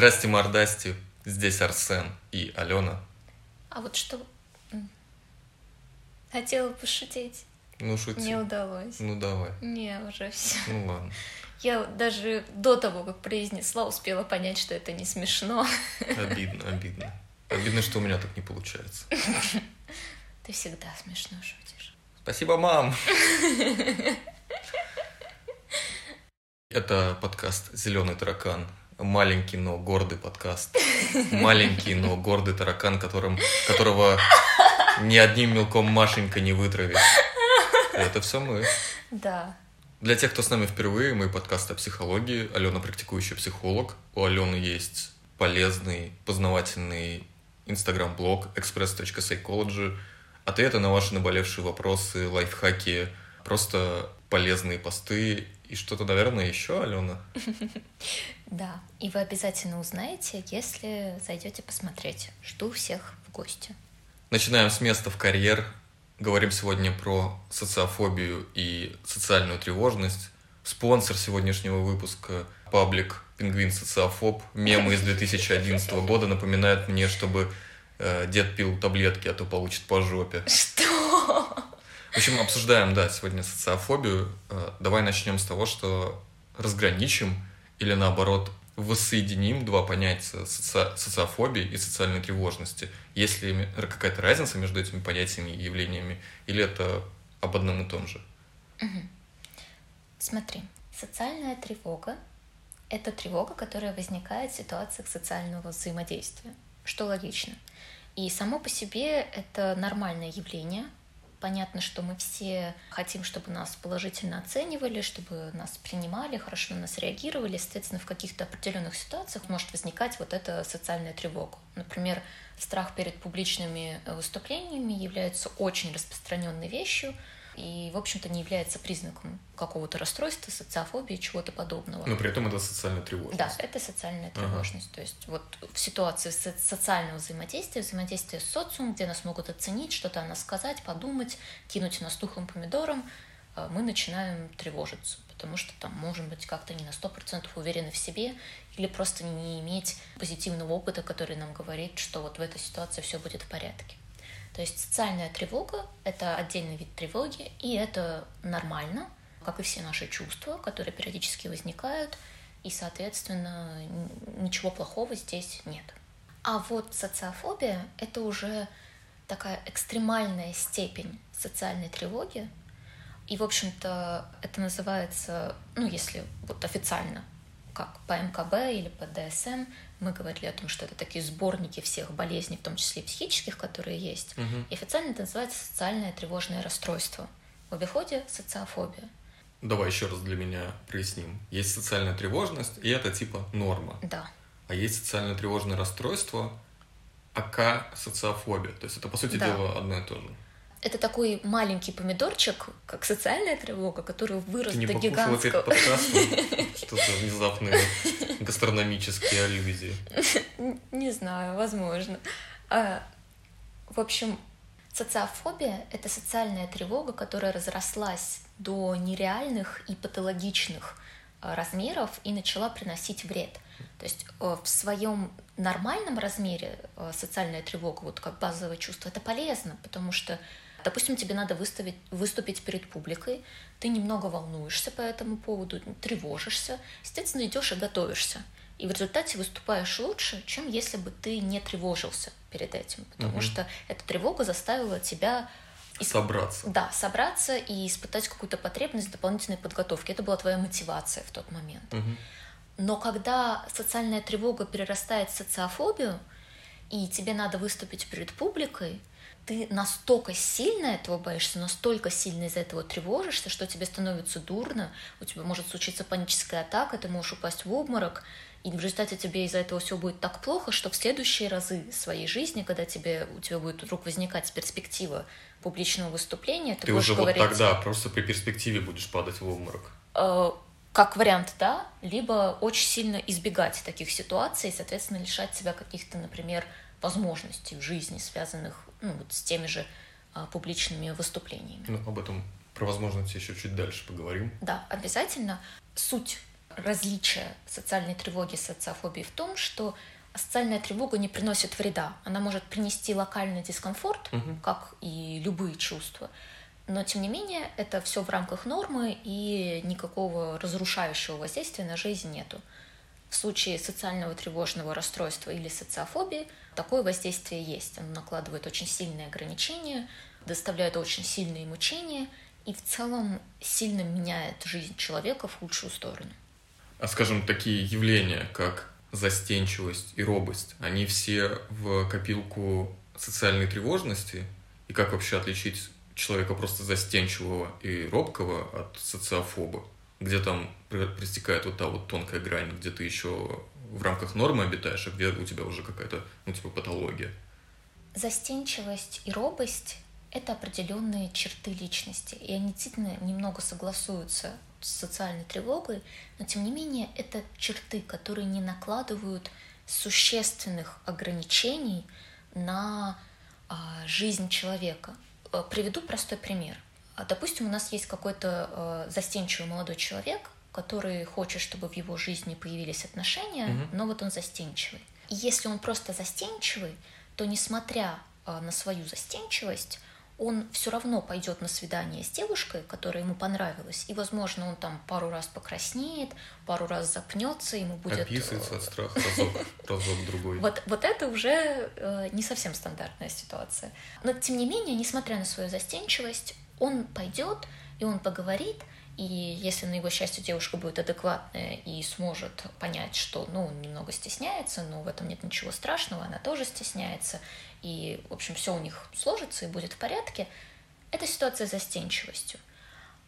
Здрасте, мордасти. Здесь Арсен и Алена. А вот что... Хотела пошутить. Ну, шути. Не удалось. Ну, давай. Не, уже все. Ну, ладно. Я даже до того, как произнесла, успела понять, что это не смешно. Обидно, обидно. Обидно, что у меня так не получается. Ты всегда смешно шутишь. Спасибо, мам. Это подкаст «Зеленый таракан». Маленький, но гордый подкаст. Маленький, но гордый таракан, которым, которого ни одним мелком Машенька не вытравит. Это все мы. Да. Для тех, кто с нами впервые, мы подкаст о психологии. Алена практикующий психолог. У Алены есть полезный, познавательный инстаграм-блог express.psychology. Ответы на ваши наболевшие вопросы, лайфхаки, просто полезные посты и что-то, наверное, еще, Алена. Да, и вы обязательно узнаете, если зайдете посмотреть. Жду всех в гости. Начинаем с места в карьер. Говорим сегодня про социофобию и социальную тревожность. Спонсор сегодняшнего выпуска – паблик «Пингвин социофоб». Мемы из 2011 года напоминают мне, чтобы э, дед пил таблетки, а то получит по жопе. Что? В общем, обсуждаем, да, сегодня социофобию. Э, давай начнем с того, что разграничим или наоборот воссоединим два понятия соци... социофобии и социальной тревожности. Есть ли какая-то разница между этими понятиями и явлениями, или это об одном и том же? Смотри, социальная тревога – это тревога, которая возникает в ситуациях социального взаимодействия, что логично. И само по себе это нормальное явление – Понятно, что мы все хотим, чтобы нас положительно оценивали, чтобы нас принимали, хорошо на нас реагировали. Соответственно, в каких-то определенных ситуациях может возникать вот эта социальная тревога. Например, страх перед публичными выступлениями является очень распространенной вещью, и, в общем-то, не является признаком какого-то расстройства, социофобии, чего-то подобного. Но при этом это социальная тревожность. Да, это социальная тревожность. Ага. То есть вот в ситуации социального взаимодействия, взаимодействия с социумом, где нас могут оценить, что-то о нас сказать, подумать, кинуть нас тухлым помидором, э, мы начинаем тревожиться, потому что там можем быть как-то не на сто процентов уверены в себе или просто не иметь позитивного опыта, который нам говорит, что вот в этой ситуации все будет в порядке. То есть социальная тревога — это отдельный вид тревоги, и это нормально, как и все наши чувства, которые периодически возникают, и, соответственно, ничего плохого здесь нет. А вот социофобия — это уже такая экстремальная степень социальной тревоги, и, в общем-то, это называется, ну, если вот официально, как по МКБ или по ДСМ, мы говорили о том, что это такие сборники всех болезней, в том числе и психических, которые есть. Угу. И официально это называется социальное тревожное расстройство. В обиходе социофобия. Давай еще раз для меня проясним. Есть социальная тревожность, и это типа норма. Да. А есть социальное тревожное расстройство, АК социофобия. То есть это, по сути да. дела, одно и то же это такой маленький помидорчик, как социальная тревога, который вырос Ты до гигантского. Что-то внезапные гастрономические аллюзии. Не знаю, возможно. А, в общем, социофобия — это социальная тревога, которая разрослась до нереальных и патологичных а, размеров и начала приносить вред. То есть э, в своем нормальном размере э, социальная тревога, вот как базовое чувство, это полезно, потому что Допустим, тебе надо выставить, выступить перед публикой, ты немного волнуешься по этому поводу, тревожишься, естественно, идешь и готовишься. И в результате выступаешь лучше, чем если бы ты не тревожился перед этим. Потому угу. что эта тревога заставила тебя собраться. Да, собраться и испытать какую-то потребность дополнительной подготовки. Это была твоя мотивация в тот момент. Угу. Но когда социальная тревога перерастает в социофобию, и тебе надо выступить перед публикой, ты настолько сильно этого боишься, настолько сильно из-за этого тревожишься, что тебе становится дурно, у тебя может случиться паническая атака, ты можешь упасть в обморок, и в результате тебе из-за этого все будет так плохо, что в следующие разы своей жизни, когда тебе, у тебя будет вдруг возникать перспектива публичного выступления, ты, ты будешь уже говорить... вот тогда просто при перспективе будешь падать в обморок. Э, как вариант, да, либо очень сильно избегать таких ситуаций, соответственно, лишать себя каких-то, например, возможностей в жизни, связанных ну, вот с теми же а, публичными выступлениями. Ну, об этом про возможности еще чуть дальше поговорим. Да, обязательно. Суть различие социальной тревоги и социофобии в том, что социальная тревога не приносит вреда. Она может принести локальный дискомфорт, угу. как и любые чувства. Но, тем не менее, это все в рамках нормы, и никакого разрушающего воздействия на жизнь нету. В случае социального тревожного расстройства или социофобии такое воздействие есть. Оно накладывает очень сильные ограничения, доставляет очень сильные мучения и в целом сильно меняет жизнь человека в худшую сторону. А скажем, такие явления, как застенчивость и робость, они все в копилку социальной тревожности? И как вообще отличить человека просто застенчивого и робкого от социофоба? Где там пристекает вот та вот тонкая грань, где ты еще в рамках нормы обитаешь, а где у тебя уже какая-то, ну, типа, патология? Застенчивость и робость — это определенные черты личности, и они действительно немного согласуются с социальной тревогой, но тем не менее это черты, которые не накладывают существенных ограничений на а, жизнь человека. Э, приведу простой пример. Допустим, у нас есть какой-то э, застенчивый молодой человек, который хочет, чтобы в его жизни появились отношения, угу. но вот он застенчивый. И если он просто застенчивый, то несмотря э, на свою застенчивость, он все равно пойдет на свидание с девушкой, которая ему понравилась, и, возможно, он там пару раз покраснеет, пару раз запнется, ему будет... Описывается от страха разок, разок другой. Вот, вот это уже э, не совсем стандартная ситуация. Но, тем не менее, несмотря на свою застенчивость, он пойдет, и он поговорит, и если на его счастье девушка будет адекватная и сможет понять, что ну, он немного стесняется, но в этом нет ничего страшного, она тоже стесняется, и, в общем, все у них сложится и будет в порядке, это ситуация с застенчивостью.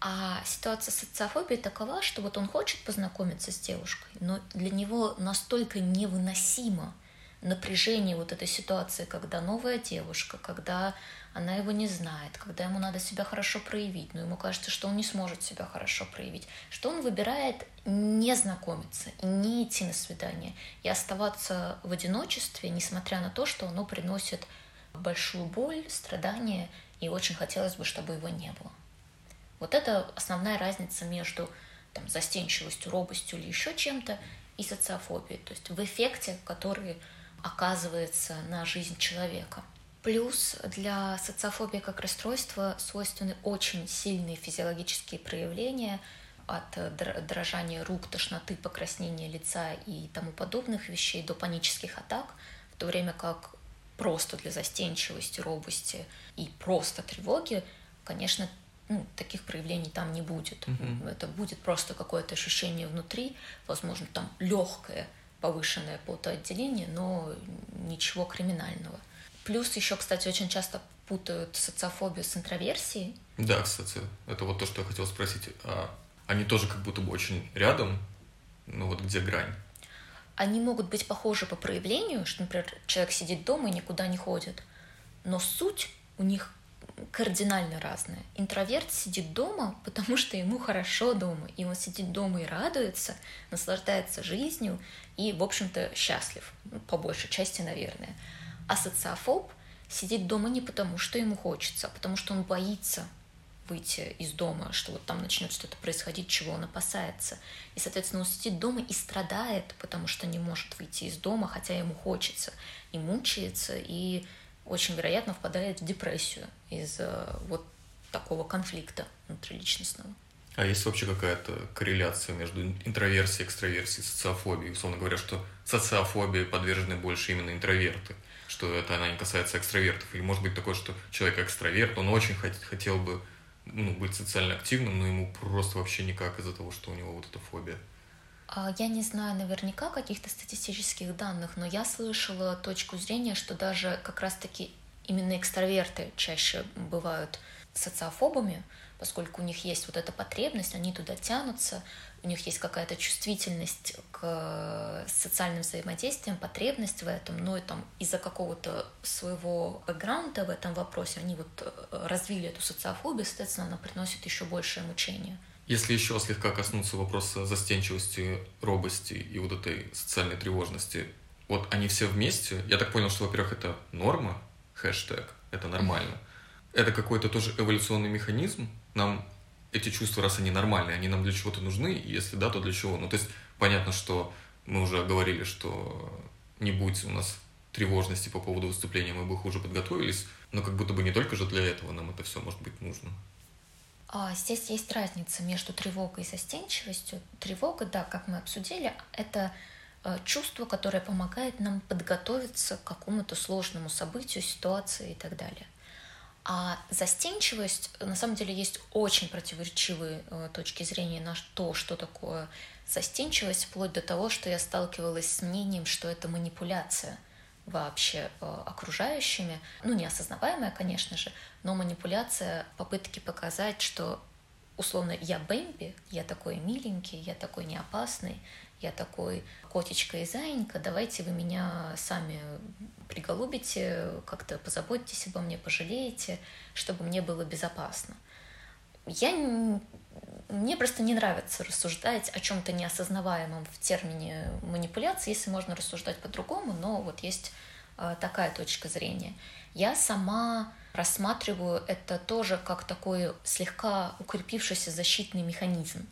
А ситуация социофобии такова, что вот он хочет познакомиться с девушкой, но для него настолько невыносимо напряжение вот этой ситуации, когда новая девушка, когда она его не знает, когда ему надо себя хорошо проявить, но ему кажется, что он не сможет себя хорошо проявить, что он выбирает не знакомиться и не идти на свидание, и оставаться в одиночестве, несмотря на то, что оно приносит большую боль, страдания, и очень хотелось бы, чтобы его не было. Вот это основная разница между там, застенчивостью, робостью или еще чем-то и социофобией, то есть в эффекте, который оказывается на жизнь человека – Плюс для социофобии как расстройства свойственны очень сильные физиологические проявления от дрожания рук, тошноты, покраснения лица и тому подобных вещей до панических атак, в то время как просто для застенчивости, робости и просто тревоги, конечно, ну, таких проявлений там не будет. Mm-hmm. Это будет просто какое-то ощущение внутри, возможно, там легкое повышенное потоотделение, но ничего криминального. Плюс еще, кстати, очень часто путают социофобию с интроверсией. Да, кстати, это вот то, что я хотел спросить. А они тоже как будто бы очень рядом, ну вот где грань? Они могут быть похожи по проявлению, что, например, человек сидит дома и никуда не ходит, но суть у них кардинально разная. Интроверт сидит дома, потому что ему хорошо дома, и он сидит дома и радуется, наслаждается жизнью и, в общем-то, счастлив, ну, по большей части, наверное. А социофоб сидит дома не потому, что ему хочется, а потому что он боится выйти из дома, что вот там начнет что-то происходить, чего он опасается. И, соответственно, он сидит дома и страдает, потому что не может выйти из дома, хотя ему хочется, и мучается, и очень вероятно впадает в депрессию из-за вот такого конфликта внутриличностного. А есть вообще какая-то корреляция между интроверсией, экстраверсией, социофобией? Условно говоря, что социофобии подвержены больше именно интроверты что это она не касается экстравертов. Или может быть такое, что человек экстраверт, он очень хотел бы ну, быть социально активным, но ему просто вообще никак из-за того, что у него вот эта фобия. А, я не знаю наверняка каких-то статистических данных, но я слышала точку зрения, что даже как раз-таки именно экстраверты чаще бывают социофобами, поскольку у них есть вот эта потребность, они туда тянутся, у них есть какая-то чувствительность к социальным взаимодействиям, потребность в этом, но и там из-за какого-то своего бэкграунда в этом вопросе они вот э, развили эту социофобию, соответственно, она приносит еще большее мучение. Если еще слегка коснуться вопроса застенчивости, робости и вот этой социальной тревожности, вот они все вместе, я так понял, что, во-первых, это норма, хэштег, это нормально. Это какой-то тоже эволюционный механизм. Нам эти чувства, раз они нормальные, они нам для чего-то нужны, если да, то для чего? Ну, то есть понятно, что мы уже говорили, что не будь у нас тревожности по поводу выступления, мы бы хуже подготовились, но как будто бы не только же для этого нам это все может быть нужно. А здесь есть разница между тревогой и застенчивостью. Тревога, да, как мы обсудили, это э, чувство, которое помогает нам подготовиться к какому-то сложному событию, ситуации и так далее. А застенчивость, на самом деле, есть очень противоречивые э, точки зрения на то, что такое застенчивость, вплоть до того, что я сталкивалась с мнением, что это манипуляция вообще э, окружающими, ну, неосознаваемая, конечно же, но манипуляция попытки показать, что условно я Бэмби, я такой миленький, я такой неопасный, я такой котечка и заинька, давайте вы меня сами приголубите, как-то позаботьтесь обо мне, пожалеете, чтобы мне было безопасно. Я мне просто не нравится рассуждать о чем-то неосознаваемом в термине манипуляции, если можно рассуждать по-другому, но вот есть э, такая точка зрения. Я сама рассматриваю это тоже как такой слегка укрепившийся защитный механизм,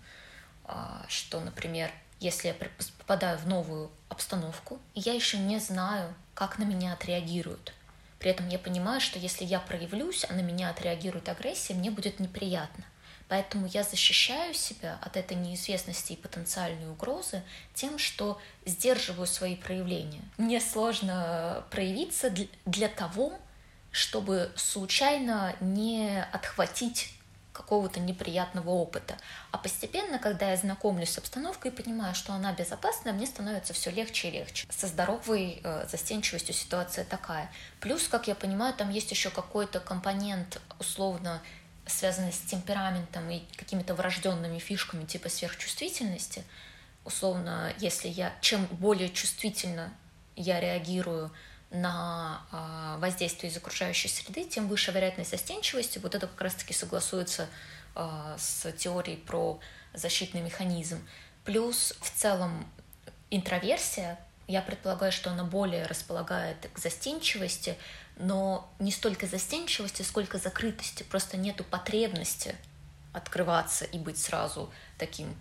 а, что, например, если я попадаю в новую обстановку, я еще не знаю, как на меня отреагируют. При этом я понимаю, что если я проявлюсь, а на меня отреагирует агрессия, мне будет неприятно. Поэтому я защищаю себя от этой неизвестности и потенциальной угрозы тем, что сдерживаю свои проявления. Мне сложно проявиться для того, чтобы случайно не отхватить какого-то неприятного опыта. А постепенно, когда я знакомлюсь с обстановкой и понимаю, что она безопасная, мне становится все легче и легче. Со здоровой э, застенчивостью ситуация такая. Плюс, как я понимаю, там есть еще какой-то компонент условно связанный с темпераментом и какими-то врожденными фишками типа сверхчувствительности. Условно, если я чем более чувствительно я реагирую на а, воздействие из окружающей среды, тем выше вероятность застенчивости. Вот это как раз-таки согласуется а, с теорией про защитный механизм. Плюс в целом интроверсия, я предполагаю, что она более располагает к застенчивости, но не столько застенчивости, сколько закрытости. Просто нету потребности открываться и быть сразу таким...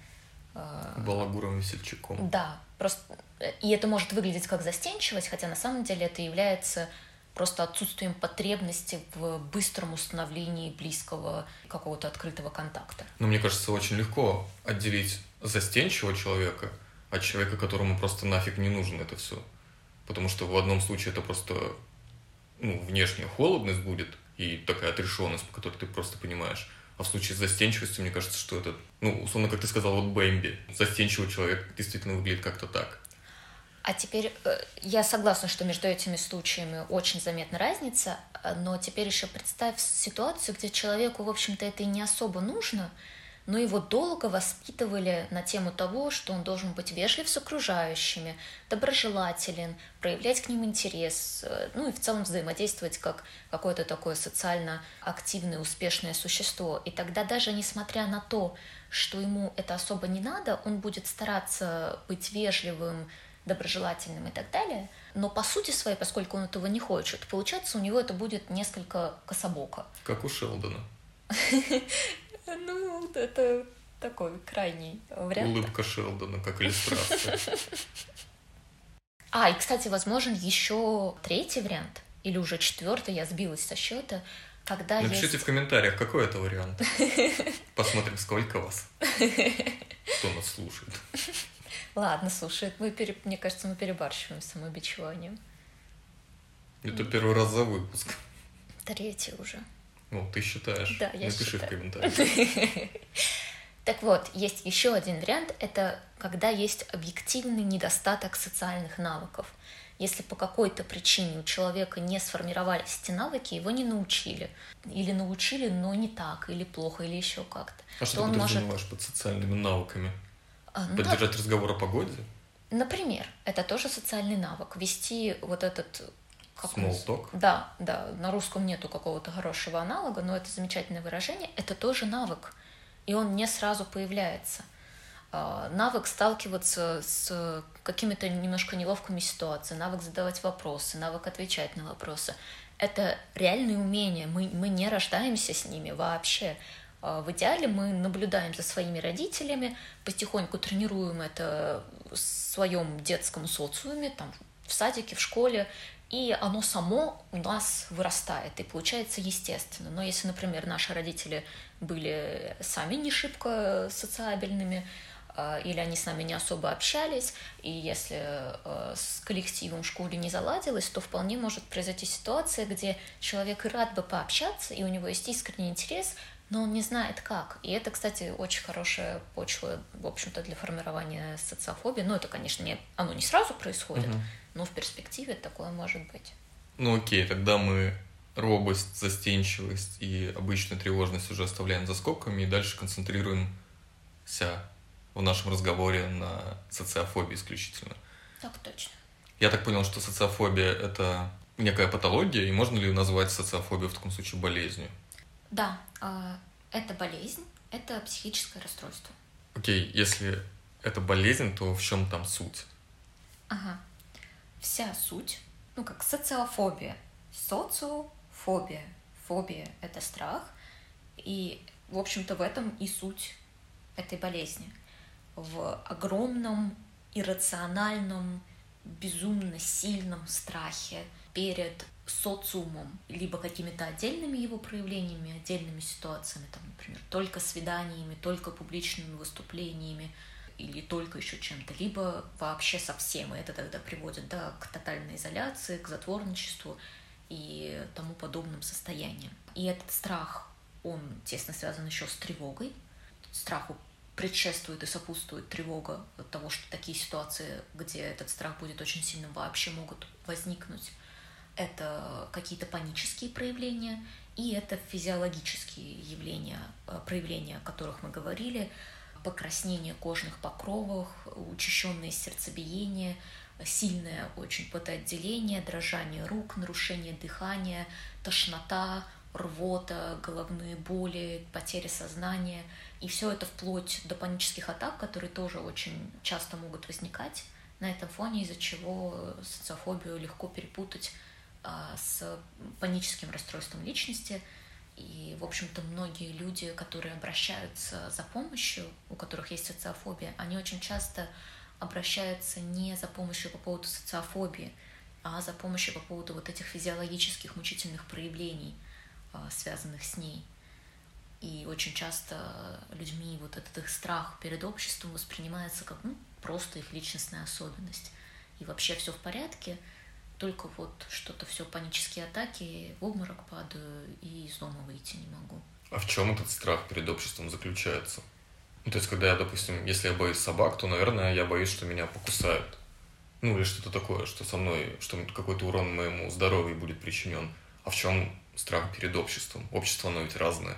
Э... Балагуром весельчаком. Да, просто и это может выглядеть как застенчивость, хотя на самом деле это является просто отсутствием потребности в быстром установлении близкого какого-то открытого контакта. Но мне кажется, очень легко отделить застенчивого человека от человека, которому просто нафиг не нужно это все. Потому что в одном случае это просто ну, внешняя холодность будет и такая отрешенность, по которой ты просто понимаешь. А в случае с застенчивостью, мне кажется, что это, ну, условно, как ты сказал, вот Бэмби. Застенчивый человек действительно выглядит как-то так. А теперь э, я согласна, что между этими случаями очень заметна разница, э, но теперь еще представь ситуацию, где человеку, в общем-то, это и не особо нужно, но его долго воспитывали на тему того, что он должен быть вежлив с окружающими, доброжелателен, проявлять к ним интерес, э, ну и в целом взаимодействовать как какое-то такое социально активное, успешное существо. И тогда даже несмотря на то, что ему это особо не надо, он будет стараться быть вежливым, доброжелательным и так далее. Но по сути своей, поскольку он этого не хочет, получается, у него это будет несколько кособоко. Как у Шелдона. Ну, это такой крайний вариант. Улыбка Шелдона, как иллюстрация. А, и, кстати, возможен еще третий вариант, или уже четвертый, я сбилась со счета, когда Напишите есть... в комментариях, какой это вариант. Посмотрим, сколько вас. Кто нас слушает. Ладно, слушай, мы пере... мне кажется, мы перебарщиваем с самобичеванием. Это первый раз за выпуск. Третий уже. Ну, ты считаешь. Да, я Напиши считаю. в комментариях. Так вот, есть еще один вариант, это когда есть объективный недостаток социальных навыков. Если по какой-то причине у человека не сформировались эти навыки, его не научили. Или научили, но не так, или плохо, или еще как-то. А что ты подразумеваешь может... под социальными навыками? А, ну, Поддержать да. разговор о погоде? Например, это тоже социальный навык. Вести вот этот как Small? Да, да. На русском нету какого-то хорошего аналога, но это замечательное выражение. Это тоже навык. И он не сразу появляется. А, навык сталкиваться с какими-то немножко неловкими ситуациями, навык задавать вопросы, навык отвечать на вопросы. Это реальные умения. Мы, мы не рождаемся с ними вообще. А, в идеале мы наблюдаем за своими родителями, потихоньку тренируем это в своем детском социуме, там, в садике, в школе, и оно само у нас вырастает и получается естественно. Но если, например, наши родители были сами не шибко социабельными, а, или они с нами не особо общались, и если э, с коллективом в школе не заладилось, то вполне может произойти ситуация, где человек рад бы пообщаться, и у него есть искренний интерес, но он не знает как. И это, кстати, очень хорошая почва, в общем-то, для формирования социофобии. Ну, это, конечно, не, оно не сразу происходит, угу. Но в перспективе такое может быть. Ну, окей, тогда мы робость, застенчивость и обычную тревожность уже оставляем за скобками и дальше концентрируемся в нашем разговоре на социофобии исключительно. Так точно. Я так понял, что социофобия – это некая патология, и можно ли назвать социофобию в таком случае болезнью? Да, а, это болезнь, это психическое расстройство. Окей, если это болезнь, то в чем там суть? Ага. Вся суть, ну как социофобия, социофобия. Фобия — это страх, и, в общем-то, в этом и суть этой болезни. В огромном иррациональном, безумно сильном страхе перед социумом, либо какими-то отдельными его проявлениями, отдельными ситуациями, там, например, только свиданиями, только публичными выступлениями, или только еще чем-то, либо вообще совсем. И это тогда приводит да, к тотальной изоляции, к затворничеству и тому подобным состояниям. И этот страх, он тесно связан еще с тревогой. Страху предшествует и сопутствует тревога от того, что такие ситуации, где этот страх будет очень сильным, вообще могут возникнуть это какие-то панические проявления, и это физиологические явления, э, проявления, о которых мы говорили, покраснение кожных покровов, учащенное сердцебиение, сильное очень потоотделение, дрожание рук, нарушение дыхания, тошнота, рвота, головные боли, потеря сознания. И все это вплоть до панических атак, которые тоже очень часто могут возникать на этом фоне, из-за чего социофобию легко перепутать а, с паническим расстройством личности. И, в общем-то, многие люди, которые обращаются за помощью, у которых есть социофобия, они очень часто обращаются не за помощью по поводу социофобии, а за помощью по поводу вот этих физиологических мучительных проявлений, а, связанных с ней. И очень часто людьми вот этот их страх перед обществом воспринимается как ну, просто их личностная особенность. И вообще все в порядке – только вот что-то все панические атаки, в обморок падаю и из дома выйти не могу. А в чем этот страх перед обществом заключается? Ну, то есть, когда я, допустим, если я боюсь собак, то, наверное, я боюсь, что меня покусают. Ну, или что-то такое, что со мной, что какой-то урон моему здоровью будет причинен. А в чем страх перед обществом? Общество, оно ведь разное.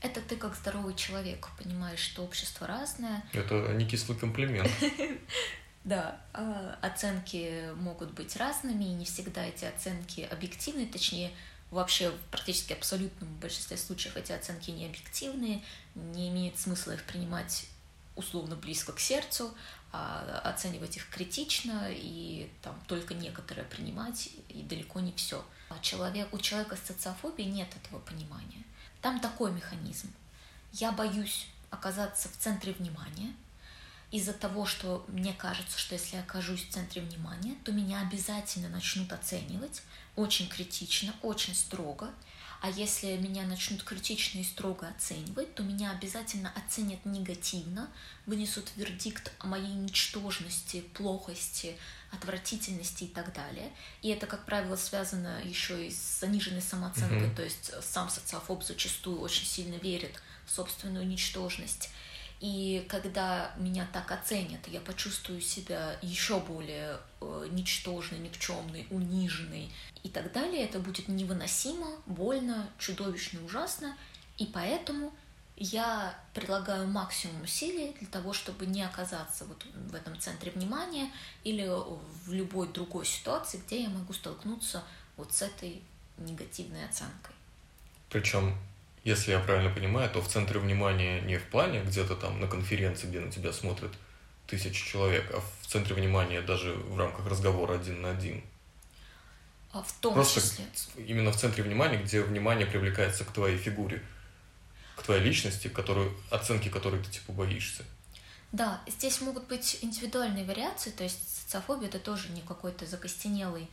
Это ты как здоровый человек понимаешь, что общество разное. Это не кислый комплимент. Да, а, оценки могут быть разными, и не всегда эти оценки объективны, точнее, вообще в практически абсолютном большинстве случаев эти оценки не объективные, не имеет смысла их принимать условно близко к сердцу, а оценивать их критично и там только некоторые принимать, и далеко не все. А человек, у человека с социофобией нет этого понимания. Там такой механизм. Я боюсь оказаться в центре внимания, из-за того, что мне кажется, что если я окажусь в центре внимания, то меня обязательно начнут оценивать очень критично, очень строго. А если меня начнут критично и строго оценивать, то меня обязательно оценят негативно, вынесут вердикт о моей ничтожности, плохости, отвратительности и так далее. И это, как правило, связано еще и с заниженной самооценкой, mm-hmm. то есть сам социофоб зачастую очень сильно верит в собственную ничтожность и когда меня так оценят, я почувствую себя еще более э, ничтожной, никчемной, униженной и так далее. Это будет невыносимо, больно, чудовищно, ужасно. И поэтому я прилагаю максимум усилий для того, чтобы не оказаться вот в этом центре внимания или в любой другой ситуации, где я могу столкнуться вот с этой негативной оценкой. Причем если я правильно понимаю, то в центре внимания не в плане где-то там на конференции, где на тебя смотрят тысячи человек, а в центре внимания даже в рамках разговора один на один. А в том Просто числе. именно в центре внимания, где внимание привлекается к твоей фигуре. к твоей личности, которую, оценки которой ты типа боишься. Да, здесь могут быть индивидуальные вариации, то есть социофобия это тоже не какой-то закостенелый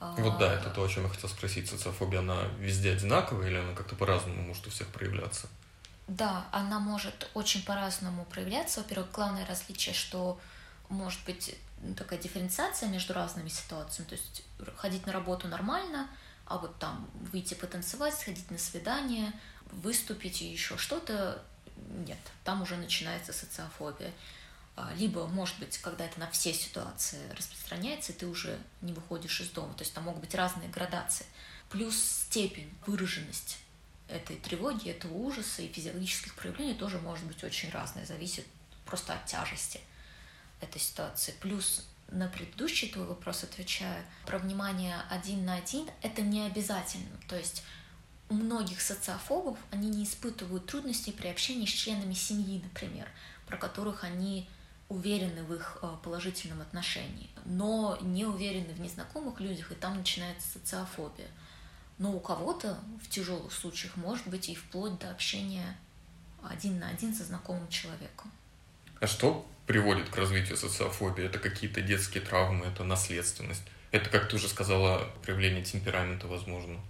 вот да, это то, о чем я хотел спросить. Социофобия, она везде одинаковая или она как-то по-разному может у всех проявляться? Да, она может очень по-разному проявляться. Во-первых, главное различие, что может быть такая дифференциация между разными ситуациями. То есть ходить на работу нормально, а вот там выйти потанцевать, сходить на свидание, выступить и еще что-то, нет, там уже начинается социофобия. А, либо, может быть, когда это на все ситуации распространяется, ты уже не выходишь из дома. То есть там могут быть разные градации. Плюс степень, выраженность этой тревоги, этого ужаса и физиологических проявлений тоже может быть очень разная, зависит просто от тяжести этой ситуации. Плюс на предыдущий твой вопрос отвечаю, про внимание один на один это не обязательно. То есть у многих социофобов они не испытывают трудностей при общении с членами семьи, например, про которых они уверены в их э, положительном отношении, но не уверены в незнакомых людях, и там начинается социофобия. Но у кого-то в тяжелых случаях может быть и вплоть до общения один на один со знакомым человеком. А что приводит к развитию социофобии? Это какие-то детские травмы, это наследственность? Это, как ты уже сказала, проявление темперамента, возможно?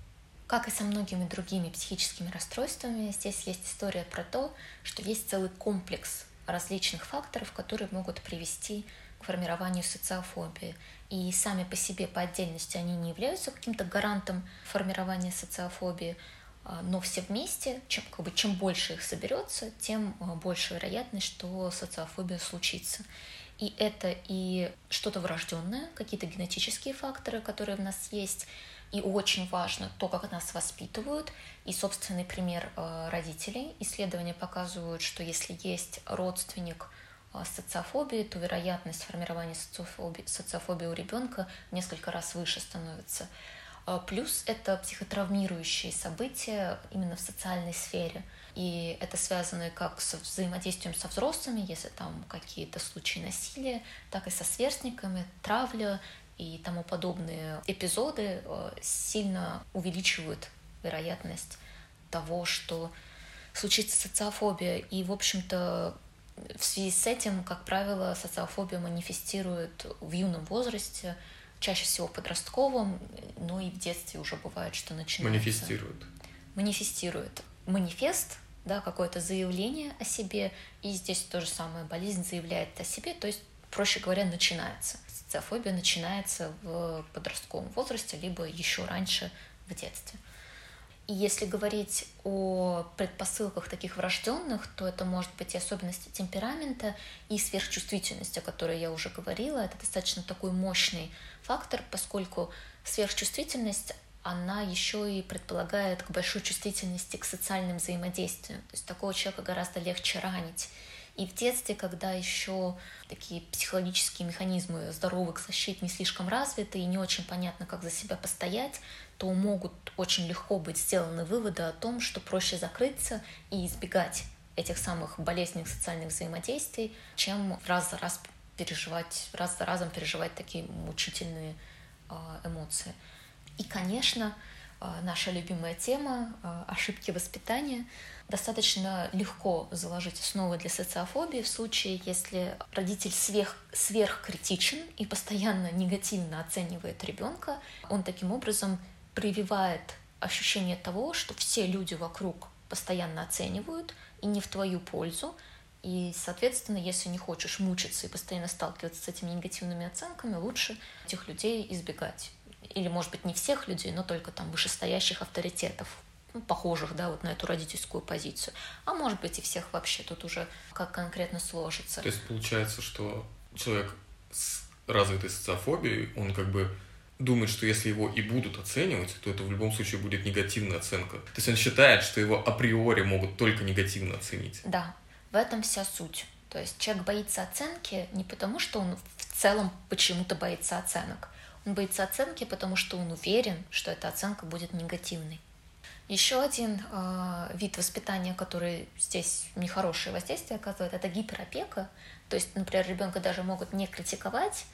Как и со многими другими психическими расстройствами, здесь есть история про то, что есть целый комплекс различных факторов, которые могут привести к формированию социофобии. И сами по себе, по отдельности, они не являются каким-то гарантом формирования социофобии, а, но все вместе, чем, как бы, чем больше их соберется, тем а, больше вероятность, что социофобия случится. И это и что-то врожденное, какие-то генетические факторы, которые в нас есть, и очень важно то, как нас воспитывают, и собственный пример э, родителей. Исследования показывают, что если есть родственник э, с социофобией, то вероятность формирования социофобии, социофобии у ребенка несколько раз выше становится. Э, плюс это психотравмирующие события именно в социальной сфере. И это связано как с взаимодействием со взрослыми, если там какие-то случаи насилия, так и со сверстниками, травля и тому подобные эпизоды э, сильно увеличивают вероятность того, что случится социофобия. И, в общем-то, в связи с этим, как правило, социофобия манифестирует в юном возрасте, чаще всего в подростковом, но и в детстве уже бывает, что начинается. Манифестирует. Манифестирует. Манифест, да, какое-то заявление о себе, и здесь то же самое, болезнь заявляет о себе, то есть, проще говоря, начинается социофобия начинается в подростковом возрасте, либо еще раньше в детстве. И если говорить о предпосылках таких врожденных, то это может быть и особенности темперамента, и сверхчувствительность, о которой я уже говорила. Это достаточно такой мощный фактор, поскольку сверхчувствительность она еще и предполагает к большой чувствительности к социальным взаимодействиям. То есть такого человека гораздо легче ранить. И в детстве, когда еще такие психологические механизмы здоровых защит не слишком развиты и не очень понятно, как за себя постоять, то могут очень легко быть сделаны выводы о том, что проще закрыться и избегать этих самых болезненных социальных взаимодействий, чем раз за раз переживать, раз за разом переживать такие мучительные а, эмоции. И, конечно, а, наша любимая тема а, ошибки воспитания — достаточно легко заложить основы для социофобии в случае, если родитель сверх, сверхкритичен и постоянно негативно оценивает ребенка. Он таким образом прививает ощущение того, что все люди вокруг постоянно оценивают и не в твою пользу. И, соответственно, если не хочешь мучиться и постоянно сталкиваться с этими негативными оценками, лучше этих людей избегать. Или, может быть, не всех людей, но только там вышестоящих авторитетов, ну, похожих, да, вот на эту родительскую позицию. А может быть и всех вообще тут уже как конкретно сложится. То есть получается, что человек с развитой социофобией, он как бы думает, что если его и будут оценивать, то это в любом случае будет негативная оценка. То есть он считает, что его априори могут только негативно оценить. Да, в этом вся суть. То есть человек боится оценки не потому, что он в целом почему-то боится оценок. Он боится оценки, потому что он уверен, что эта оценка будет негативной. Еще один э, вид воспитания, который здесь нехорошее воздействие оказывает, это гиперопека. То есть, например, ребенка даже могут не критиковать,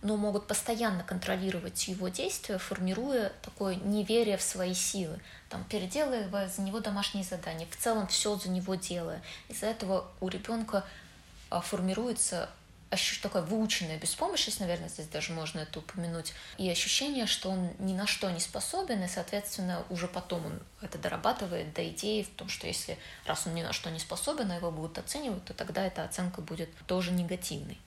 но могут постоянно контролировать его действия, формируя такое неверие в свои силы, там, переделывая за него домашние задания, в целом все за него делая. Из-за этого у ребенка а, формируется ощущение такая выученная беспомощность, наверное, здесь даже можно это упомянуть, и ощущение, что он ни на что не способен, и, соответственно, уже потом он это дорабатывает до идеи в том, что если раз он ни на что не способен, а его будут оценивать, то тогда эта оценка будет тоже негативной.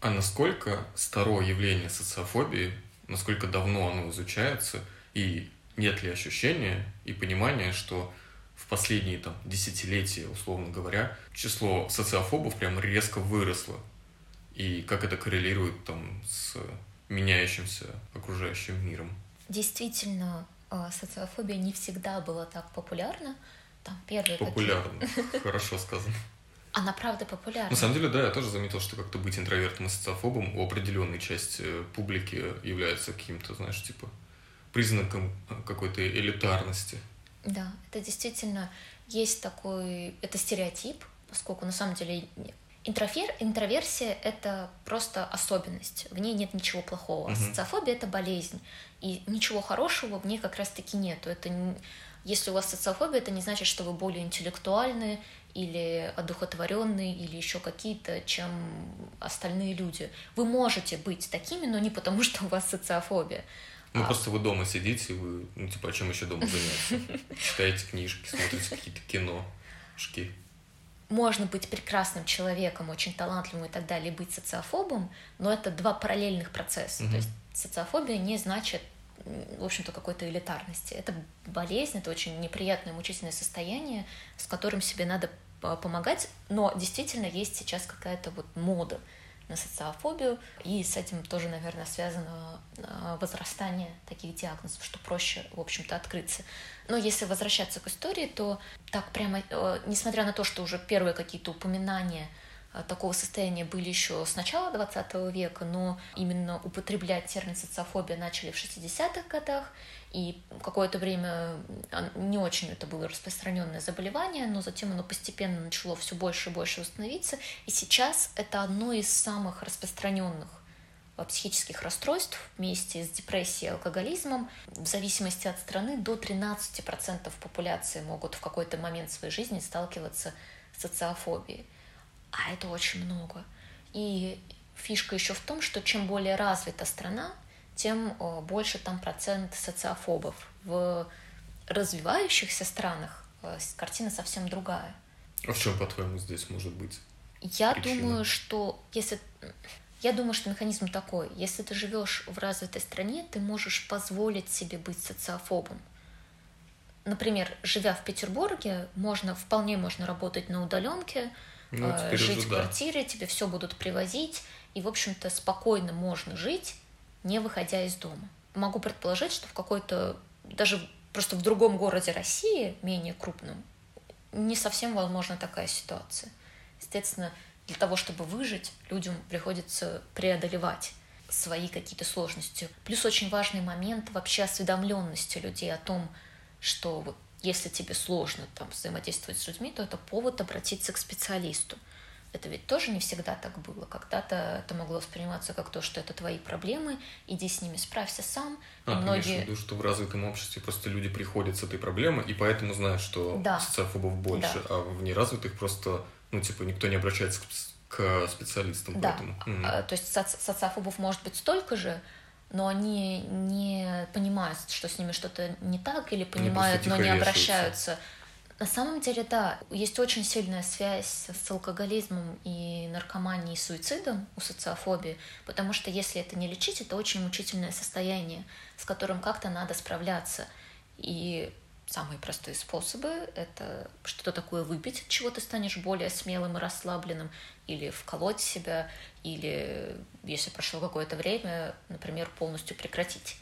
А насколько старое явление социофобии, насколько давно оно изучается, и нет ли ощущения и понимания, что в последние там, десятилетия, условно говоря, число социофобов прям резко выросло. И как это коррелирует там, с меняющимся окружающим миром? Действительно, а, социофобия не всегда была так популярна. Там первые Популярна, хорошо сказано. Она правда популярна. На самом деле, да, я тоже заметил, что как-то быть интровертом и социофобом у определенной части публики является каким-то, знаешь, типа признаком какой-то элитарности. Да, это действительно есть такой, это стереотип, поскольку на самом деле интрофер, интроверсия — это просто особенность, в ней нет ничего плохого. Угу. Социофобия — это болезнь, и ничего хорошего в ней как раз-таки нету. Это не... Если у вас социофобия, это не значит, что вы более интеллектуальны или одухотворенные, или еще какие-то, чем остальные люди. Вы можете быть такими, но не потому, что у вас социофобия. Ну, а... просто вы дома сидите, вы, ну, типа, о чем еще дома заняться? Читаете книжки, смотрите какие-то кино, шки. Можно быть прекрасным человеком, очень талантливым и так далее, и быть социофобом, но это два параллельных процесса. Угу. То есть социофобия не значит в общем-то, какой-то элитарности. Это болезнь, это очень неприятное, мучительное состояние, с которым себе надо помогать, но действительно есть сейчас какая-то вот мода на социофобию, и с этим тоже, наверное, связано а, возрастание таких диагнозов, что проще, в общем-то, открыться. Но если возвращаться к истории, то так прямо, э, несмотря на то, что уже первые какие-то упоминания а, такого состояния были еще с начала 20 века, но именно употреблять термин социофобия начали в 60-х годах, и какое-то время не очень это было распространенное заболевание, но затем оно постепенно начало все больше и больше установиться. И сейчас это одно из самых распространенных а, психических расстройств вместе с депрессией и алкоголизмом. В зависимости от страны до 13% популяции могут в какой-то момент своей жизни сталкиваться с социофобией. А это очень много. И фишка еще в том, что чем более развита страна, тем э, больше там процент социофобов. В развивающихся странах э, картина совсем другая. А в чем, по-твоему, здесь может быть? Я причина? думаю, что если я думаю, что механизм такой. Если ты живешь в развитой стране, ты можешь позволить себе быть социофобом. Например, живя в Петербурге, можно вполне можно работать на удаленке, ну, э, жить в квартире, да. тебе все будут привозить, и, в общем-то, спокойно можно жить, не выходя из дома. Могу предположить, что в какой-то, даже просто в другом городе России, менее крупном, не совсем возможна такая ситуация. Естественно, для того, чтобы выжить, людям приходится преодолевать свои какие-то сложности. Плюс очень важный момент вообще осведомленности людей о том, что вот если тебе сложно там взаимодействовать с людьми, то это повод обратиться к специалисту. Это ведь тоже не всегда так было. Когда-то это могло восприниматься как то, что это твои проблемы, иди с ними, справься сам. А, и многие... виду, что в развитом обществе просто люди приходят с этой проблемой, и поэтому знают, что да. социофобов больше, да. а в неразвитых просто, ну, типа, никто не обращается к, к специалистам. Да. Поэтому. Mm. То есть соци социофобов может быть столько же, но они не понимают, что с ними что-то не так, или понимают, но не обращаются. На самом деле, да, есть очень сильная связь с алкоголизмом и наркоманией и суицидом у социофобии, потому что если это не лечить, это очень мучительное состояние, с которым как-то надо справляться. И самые простые способы — это что-то такое выпить, от чего ты станешь более смелым и расслабленным, или вколоть себя, или, если прошло какое-то время, например, полностью прекратить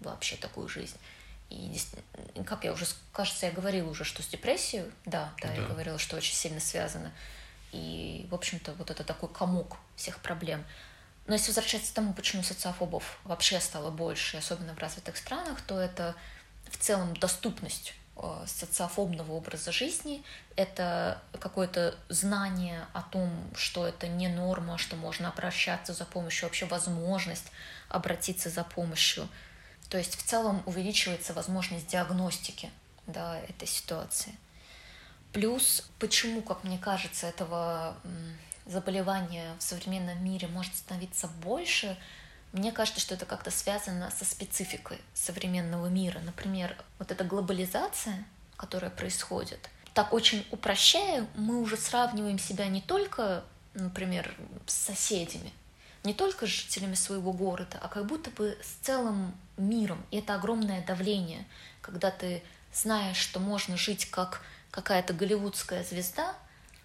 вообще такую жизнь. И как я уже, кажется, я говорила уже, что с депрессией, да, да, да. я говорила, что очень сильно связано. И, в общем-то, вот это такой комок всех проблем. Но если возвращаться к тому, почему социофобов вообще стало больше, особенно в развитых странах, то это в целом доступность э, социофобного образа жизни, это какое-то знание о том, что это не норма, что можно обращаться за помощью, вообще возможность обратиться за помощью. То есть в целом увеличивается возможность диагностики да, этой ситуации. Плюс, почему, как мне кажется, этого заболевания в современном мире может становиться больше, мне кажется, что это как-то связано со спецификой современного мира. Например, вот эта глобализация, которая происходит, так очень упрощая, мы уже сравниваем себя не только, например, с соседями, не только с жителями своего города, а как будто бы с целым миром. И это огромное давление, когда ты знаешь, что можно жить как какая-то голливудская звезда,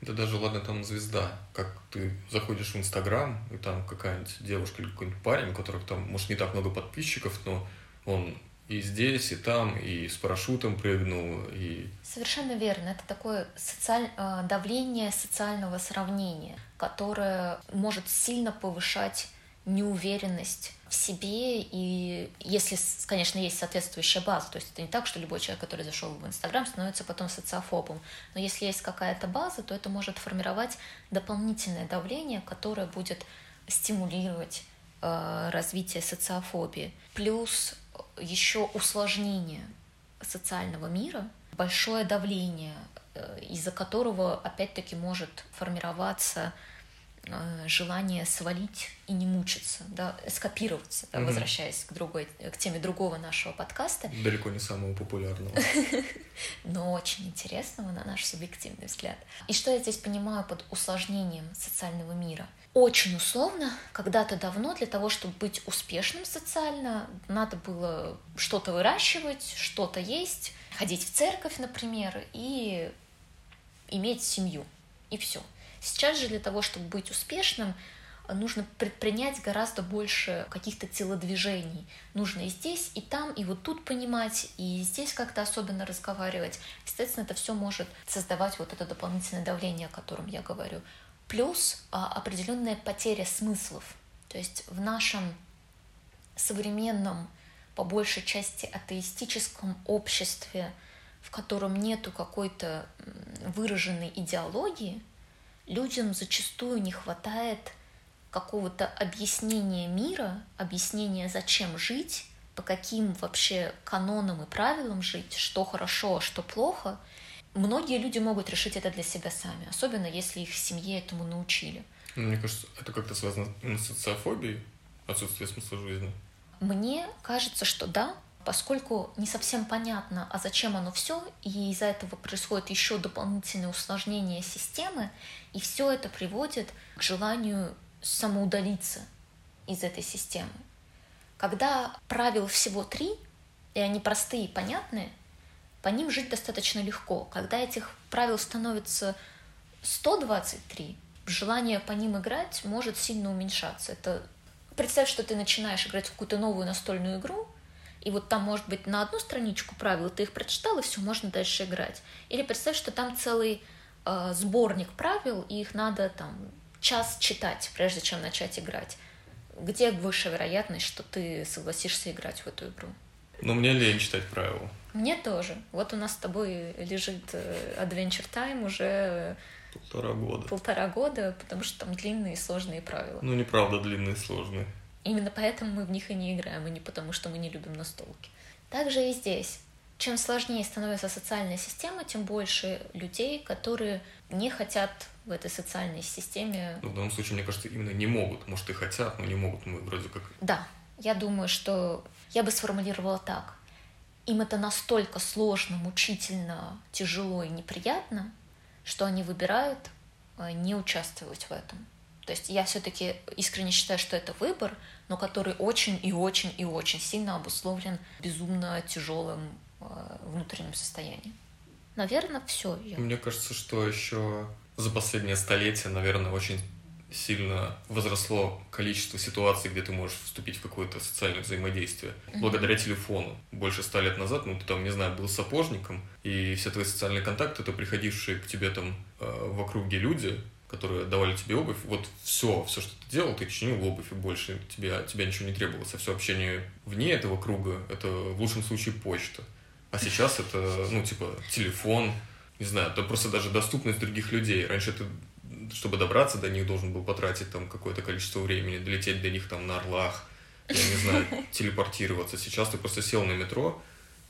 да даже, ладно, там звезда, как ты заходишь в Инстаграм, и там какая-нибудь девушка или какой-нибудь парень, у которых там, может, не так много подписчиков, но он и здесь, и там, и с парашютом прыгнул, и... Совершенно верно. Это такое социаль... Э, давление социального сравнения, которое может сильно повышать неуверенность в себе, и если, конечно, есть соответствующая база, то есть это не так, что любой человек, который зашел в Инстаграм, становится потом социофобом, но если есть какая-то база, то это может формировать дополнительное давление, которое будет стимулировать э, развитие социофобии. Плюс еще усложнение социального мира, большое давление, из-за которого опять-таки может формироваться Э, желание свалить и не мучиться, да, скопироваться, да, угу. возвращаясь к другой, к теме другого нашего подкаста. Далеко не самого популярного. Но очень интересного, на наш субъективный взгляд. И что я здесь понимаю под усложнением социального мира? Очень условно, когда-то давно для того, чтобы быть успешным социально, надо было что-то выращивать, что-то есть, ходить в церковь, например, и иметь семью. И все. Сейчас же для того, чтобы быть успешным, нужно предпринять гораздо больше каких-то телодвижений. Нужно и здесь, и там, и вот тут понимать, и здесь как-то особенно разговаривать. Естественно, это все может создавать вот это дополнительное давление, о котором я говорю. Плюс а, определенная потеря смыслов. То есть в нашем современном, по большей части атеистическом обществе, в котором нету какой-то выраженной идеологии, людям зачастую не хватает какого-то объяснения мира, объяснения, зачем жить, по каким вообще канонам и правилам жить, что хорошо, а что плохо. Многие люди могут решить это для себя сами, особенно если их в семье этому научили. Ну, мне кажется, это как-то связано с социофобией, отсутствие смысла жизни. Мне кажется, что да, поскольку не совсем понятно, а зачем оно все, и из-за этого происходит еще дополнительное усложнение системы, и все это приводит к желанию самоудалиться из этой системы. Когда правил всего три, и они простые и понятные, по ним жить достаточно легко. Когда этих правил становится 123, желание по ним играть может сильно уменьшаться. Это представь, что ты начинаешь играть в какую-то новую настольную игру, и вот там, может быть, на одну страничку правил ты их прочитал, и все, можно дальше играть. Или представь, что там целый э, сборник правил, и их надо там час читать, прежде чем начать играть. Где высшая вероятность, что ты согласишься играть в эту игру? Ну, мне лень читать правила. Мне тоже. Вот у нас с тобой лежит э, Adventure Time уже полтора года. Полтора года, потому что там длинные и сложные правила. Ну, неправда, длинные и сложные. Именно поэтому мы в них и не играем, а не потому, что мы не любим настолки. Также и здесь. Чем сложнее становится социальная система, тем больше людей, которые не хотят в этой социальной системе. Ну, в данном случае, мне кажется, именно не могут. Может, и хотят, но не могут, мы вроде как... Да, я думаю, что я бы сформулировала так. Им это настолько сложно, мучительно, тяжело и неприятно, что они выбирают э, не участвовать в этом. То есть я все-таки искренне считаю, что это выбор, но который очень и очень и очень сильно обусловлен безумно тяжелым э, внутренним состоянием. Наверное, все. Я... Мне кажется, что еще за последнее столетие, наверное, очень сильно возросло количество ситуаций, где ты можешь вступить в какое-то социальное взаимодействие mm-hmm. благодаря телефону. Больше ста лет назад, ну, ты там, не знаю, был сапожником, и все твои социальные контакты, это приходившие к тебе там э, в округе люди, которые давали тебе обувь, вот все, все, что ты делал, ты чинил обувь, и больше тебе, тебя ничего не требовалось. А все общение вне этого круга, это в лучшем случае почта. А сейчас это, ну, типа, телефон, не знаю, это просто даже доступность других людей. Раньше ты, чтобы добраться до них, должен был потратить там какое-то количество времени, долететь до них там на орлах, я не знаю, телепортироваться. Сейчас ты просто сел на метро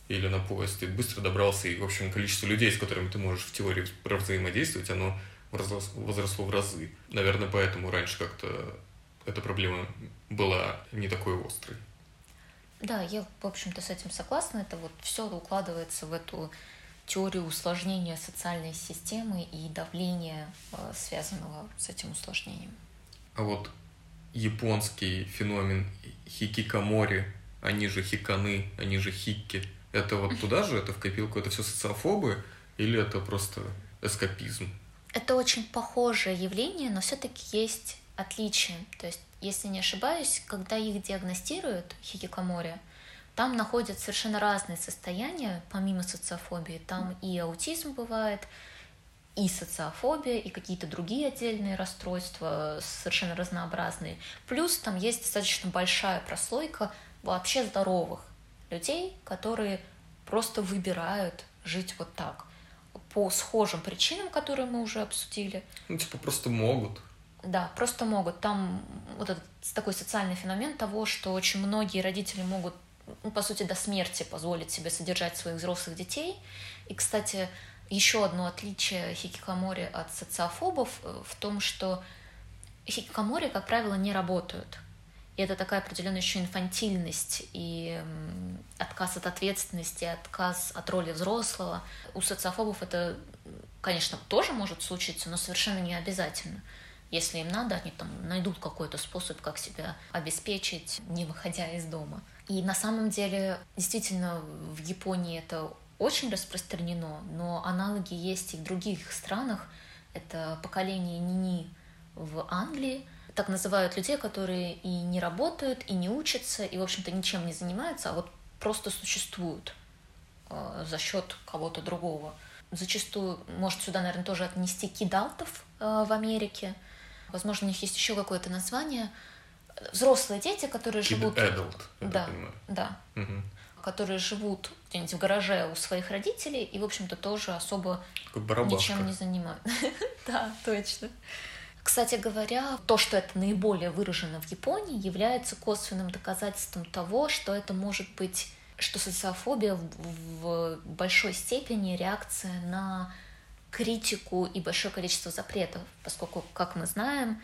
или на поезд, и быстро добрался, и, в общем, количество людей, с которыми ты можешь в теории взаимодействовать, оно возросло в разы. Наверное, поэтому раньше как-то эта проблема была не такой острой. Да, я, в общем-то, с этим согласна. Это вот все укладывается в эту теорию усложнения социальной системы и давления, э, связанного с этим усложнением. А вот японский феномен хикикамори, они же хиканы, они же хикки, это вот туда же, это в копилку, это все социофобы или это просто эскапизм? Это очень похожее явление, но все-таки есть отличие. То есть, если не ошибаюсь, когда их диагностируют, хикикамори, там находят совершенно разные состояния, помимо социофобии. Там и аутизм бывает, и социофобия, и какие-то другие отдельные расстройства, совершенно разнообразные. Плюс там есть достаточно большая прослойка вообще здоровых людей, которые просто выбирают жить вот так по схожим причинам, которые мы уже обсудили. Ну, типа, просто могут. Да, просто могут. Там вот этот такой социальный феномен того, что очень многие родители могут, ну, по сути, до смерти позволить себе содержать своих взрослых детей. И, кстати, еще одно отличие хикикамори от социофобов э, в том, что хикикамори, как правило, не работают. И это такая определенная еще инфантильность и отказ от ответственности, отказ от роли взрослого. У социофобов это, конечно, тоже может случиться, но совершенно не обязательно. Если им надо, они там найдут какой-то способ, как себя обеспечить, не выходя из дома. И на самом деле, действительно, в Японии это очень распространено, но аналоги есть и в других странах. Это поколение Нини в Англии, так называют людей, которые и не работают, и не учатся, и, в общем-то, ничем не занимаются, а вот просто существуют э, за счет кого-то другого. Зачастую, может, сюда, наверное, тоже отнести кидалтов э, в Америке. Возможно, у них есть еще какое-то название. Взрослые дети, которые Kid живут... Adult, да, да. Угу. Которые живут где-нибудь в гараже у своих родителей и, в общем-то, тоже особо ничем не занимаются. Да, точно. Кстати говоря, то, что это наиболее выражено в Японии, является косвенным доказательством того, что это может быть, что социофобия в большой степени реакция на критику и большое количество запретов, поскольку, как мы знаем,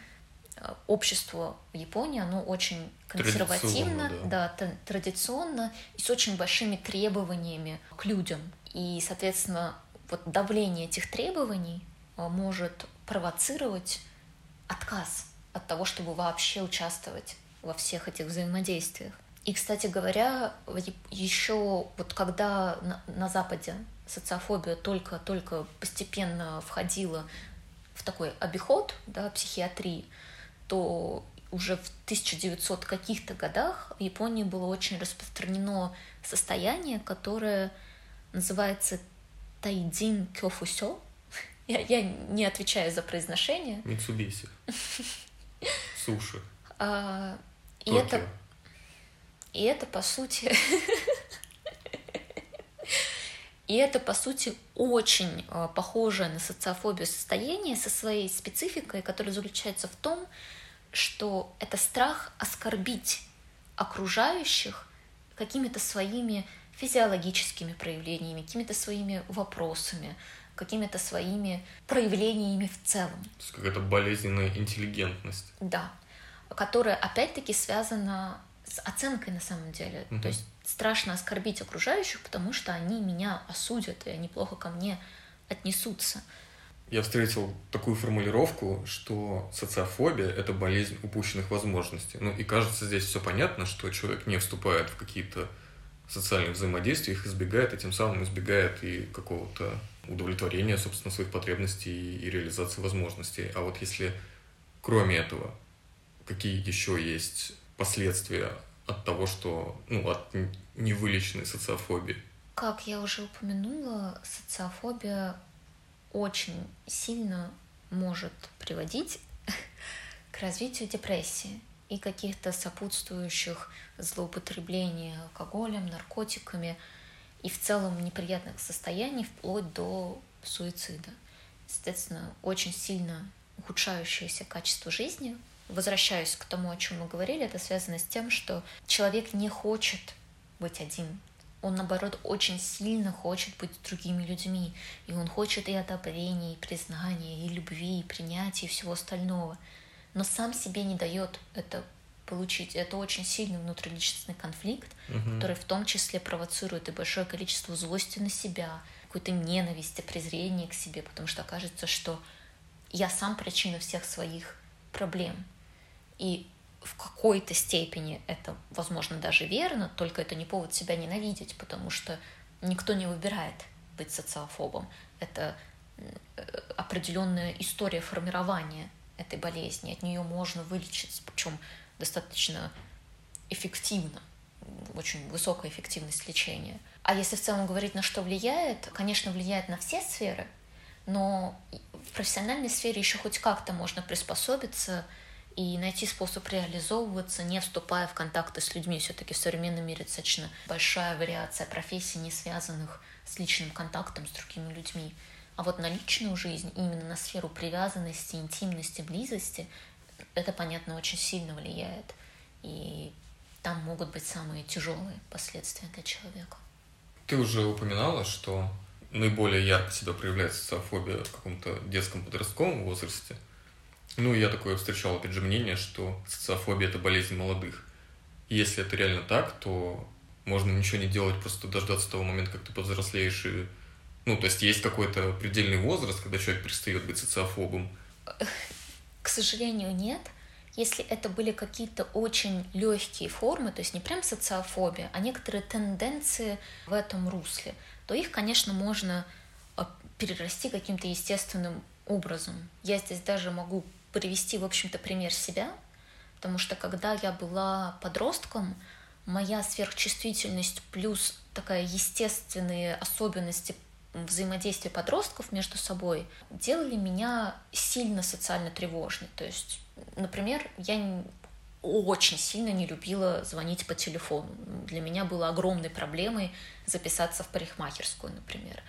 общество в Японии, оно очень консервативно, да. Да, традиционно и с очень большими требованиями к людям. И, соответственно, вот давление этих требований а, может провоцировать отказ от того, чтобы вообще участвовать во всех этих взаимодействиях. И, кстати говоря, еще вот когда на, на Западе социофобия только-только постепенно входила в такой обиход да, психиатрии, то уже в 1900 каких-то годах в Японии было очень распространено состояние, которое называется тайдин кёфусё, я, я не отвечаю за произношение. Митсубиси. Суши. А, и это, и это по сути, и это по сути очень а, похоже на социофобию состояние со своей спецификой, которая заключается в том, что это страх оскорбить окружающих какими-то своими физиологическими проявлениями, какими-то своими вопросами, какими-то своими проявлениями в целом. То есть какая-то болезненная интеллигентность. Да, которая опять-таки связана с оценкой на самом деле. Угу. То есть страшно оскорбить окружающих, потому что они меня осудят, и они плохо ко мне отнесутся. Я встретил такую формулировку, что социофобия — это болезнь упущенных возможностей. Ну и кажется, здесь все понятно, что человек не вступает в какие-то социальные взаимодействия, их избегает, и тем самым избегает и какого-то удовлетворения, собственно, своих потребностей и реализации возможностей. А вот если кроме этого, какие еще есть последствия от того, что, ну, от невылеченной социофобии? Как я уже упомянула, социофобия очень сильно может приводить к развитию депрессии и каких-то сопутствующих злоупотреблений алкоголем, наркотиками – и в целом неприятных состояний вплоть до суицида. Соответственно, очень сильно ухудшающееся качество жизни. Возвращаюсь к тому, о чем мы говорили, это связано с тем, что человек не хочет быть один. Он, наоборот, очень сильно хочет быть другими людьми. И он хочет и одобрения, и признания, и любви, и принятия, и всего остального. Но сам себе не дает это получить. Это очень сильный внутриличностный конфликт, угу. который в том числе провоцирует и большое количество злости на себя, какой-то ненависти, презрения к себе, потому что окажется, что я сам причина всех своих проблем. И в какой-то степени это, возможно, даже верно, только это не повод себя ненавидеть, потому что никто не выбирает быть социофобом. Это э, определенная история формирования этой болезни. От нее можно вылечиться, причем достаточно эффективно, очень высокая эффективность лечения. А если в целом говорить, на что влияет, конечно, влияет на все сферы, но в профессиональной сфере еще хоть как-то можно приспособиться и найти способ реализовываться, не вступая в контакты с людьми. Все-таки в современном мире достаточно большая вариация профессий, не связанных с личным контактом с другими людьми. А вот на личную жизнь, именно на сферу привязанности, интимности, близости, это, понятно, очень сильно влияет. И там могут быть самые тяжелые последствия для человека. Ты уже упоминала, что наиболее ярко себя проявляет социофобия в каком-то детском подростковом возрасте. Ну, я такое встречал, опять же, мнение, что социофобия – это болезнь молодых. Если это реально так, то можно ничего не делать, просто дождаться того момента, как ты повзрослеешь и... Ну, то есть есть какой-то предельный возраст, когда человек перестает быть социофобом. К сожалению, нет. Если это были какие-то очень легкие формы, то есть не прям социофобия, а некоторые тенденции в этом русле, то их, конечно, можно а, перерасти каким-то естественным образом. Я здесь даже могу привести, в общем-то, пример себя, потому что когда я была подростком, моя сверхчувствительность плюс такая естественные особенности взаимодействия подростков между собой делали меня сильно социально тревожной. То есть, например, я очень сильно не любила звонить по телефону. Для меня было огромной проблемой записаться в парикмахерскую, например.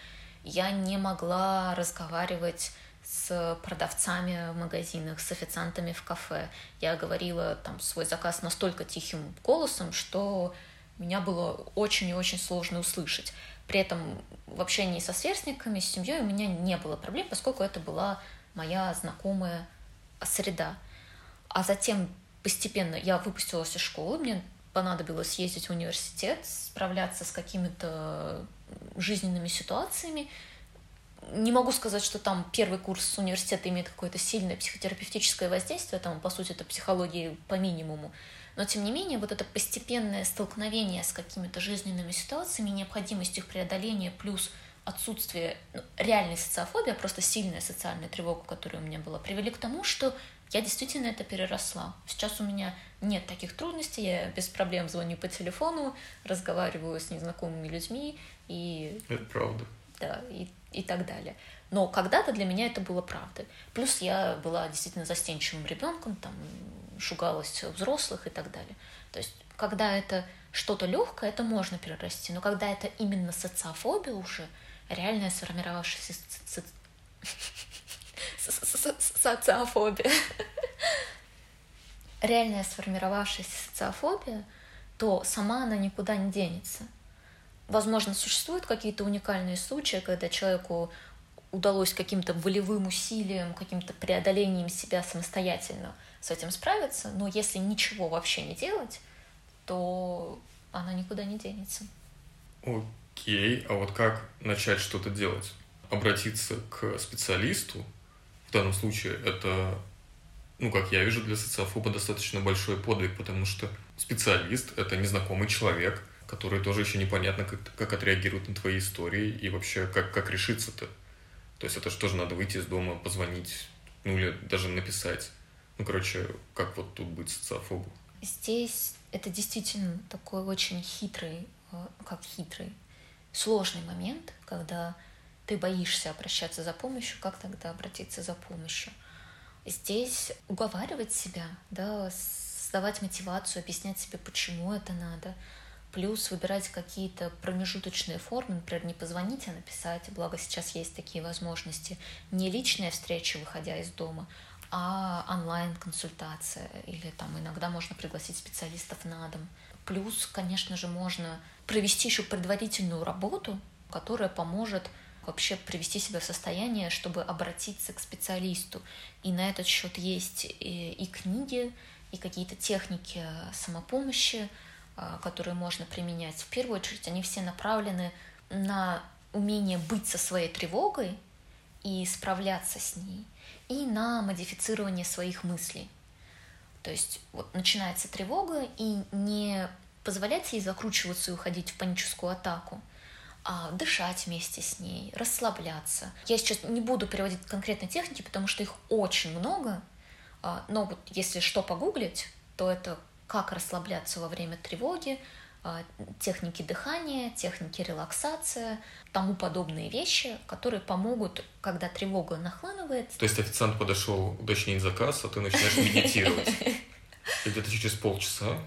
Я не могла разговаривать с продавцами в магазинах, с официантами в кафе. Я говорила там свой заказ настолько тихим голосом, что меня было очень и очень сложно услышать. При этом в общении со сверстниками, с семьей у меня не было проблем, поскольку это была моя знакомая среда. А затем постепенно я выпустилась из школы, мне понадобилось ездить в университет, справляться с какими-то жизненными ситуациями, не могу сказать, что там первый курс университета имеет какое-то сильное психотерапевтическое воздействие, там, по сути, это психология по минимуму. Но, тем не менее, вот это постепенное столкновение с какими-то жизненными ситуациями, необходимость их преодоления, плюс отсутствие ну, реальной социофобии, а просто сильная социальная тревога, которая у меня была, привели к тому, что я действительно это переросла. Сейчас у меня нет таких трудностей, я без проблем звоню по телефону, разговариваю с незнакомыми людьми и... Это правда. Да, и и так далее. Но когда-то для меня это было правдой. Плюс я была действительно застенчивым ребенком, там, шугалась взрослых и так далее. То есть, когда это что-то легкое, это можно перерасти. Но когда это именно социофобия уже, реальная сформировавшаяся социофобия, реальная сформировавшаяся социофобия, то сама она никуда не денется. Возможно, существуют какие-то уникальные случаи, когда человеку удалось каким-то волевым усилием, каким-то преодолением себя самостоятельно с этим справиться, но если ничего вообще не делать, то она никуда не денется. Окей, а вот как начать что-то делать? Обратиться к специалисту? В данном случае это, ну, как я вижу, для социофоба достаточно большой подвиг, потому что специалист — это незнакомый человек — которые тоже еще непонятно, как, как отреагируют на твои истории и вообще как, как решиться-то. То есть это же тоже надо выйти из дома, позвонить, ну или даже написать. Ну, короче, как вот тут быть социофобу? Здесь это действительно такой очень хитрый, э, как хитрый, сложный момент, когда ты боишься обращаться за помощью, как тогда обратиться за помощью? Здесь уговаривать себя, да, создавать мотивацию, объяснять себе, почему это надо – плюс выбирать какие-то промежуточные формы, например, не позвонить, а написать, благо сейчас есть такие возможности, не личная встреча, выходя из дома, а онлайн-консультация, или там иногда можно пригласить специалистов на дом. Плюс, конечно же, можно провести еще предварительную работу, которая поможет вообще привести себя в состояние, чтобы обратиться к специалисту. И на этот счет есть и, книги, и какие-то техники самопомощи, а, которые можно применять. В первую очередь они все направлены на умение быть со своей тревогой и справляться с ней, и на модифицирование своих мыслей. То есть вот начинается тревога, и не позволять ей закручиваться и уходить в паническую атаку, а дышать вместе с ней, расслабляться. Я сейчас не буду переводить конкретные техники, потому что их очень много, а, но вот если что погуглить, то это как расслабляться во время тревоги, техники дыхания, техники релаксации, тому подобные вещи, которые помогут, когда тревога нахлынывает. То есть официант подошел уточнить заказ, а ты начинаешь медитировать. И где-то через полчаса,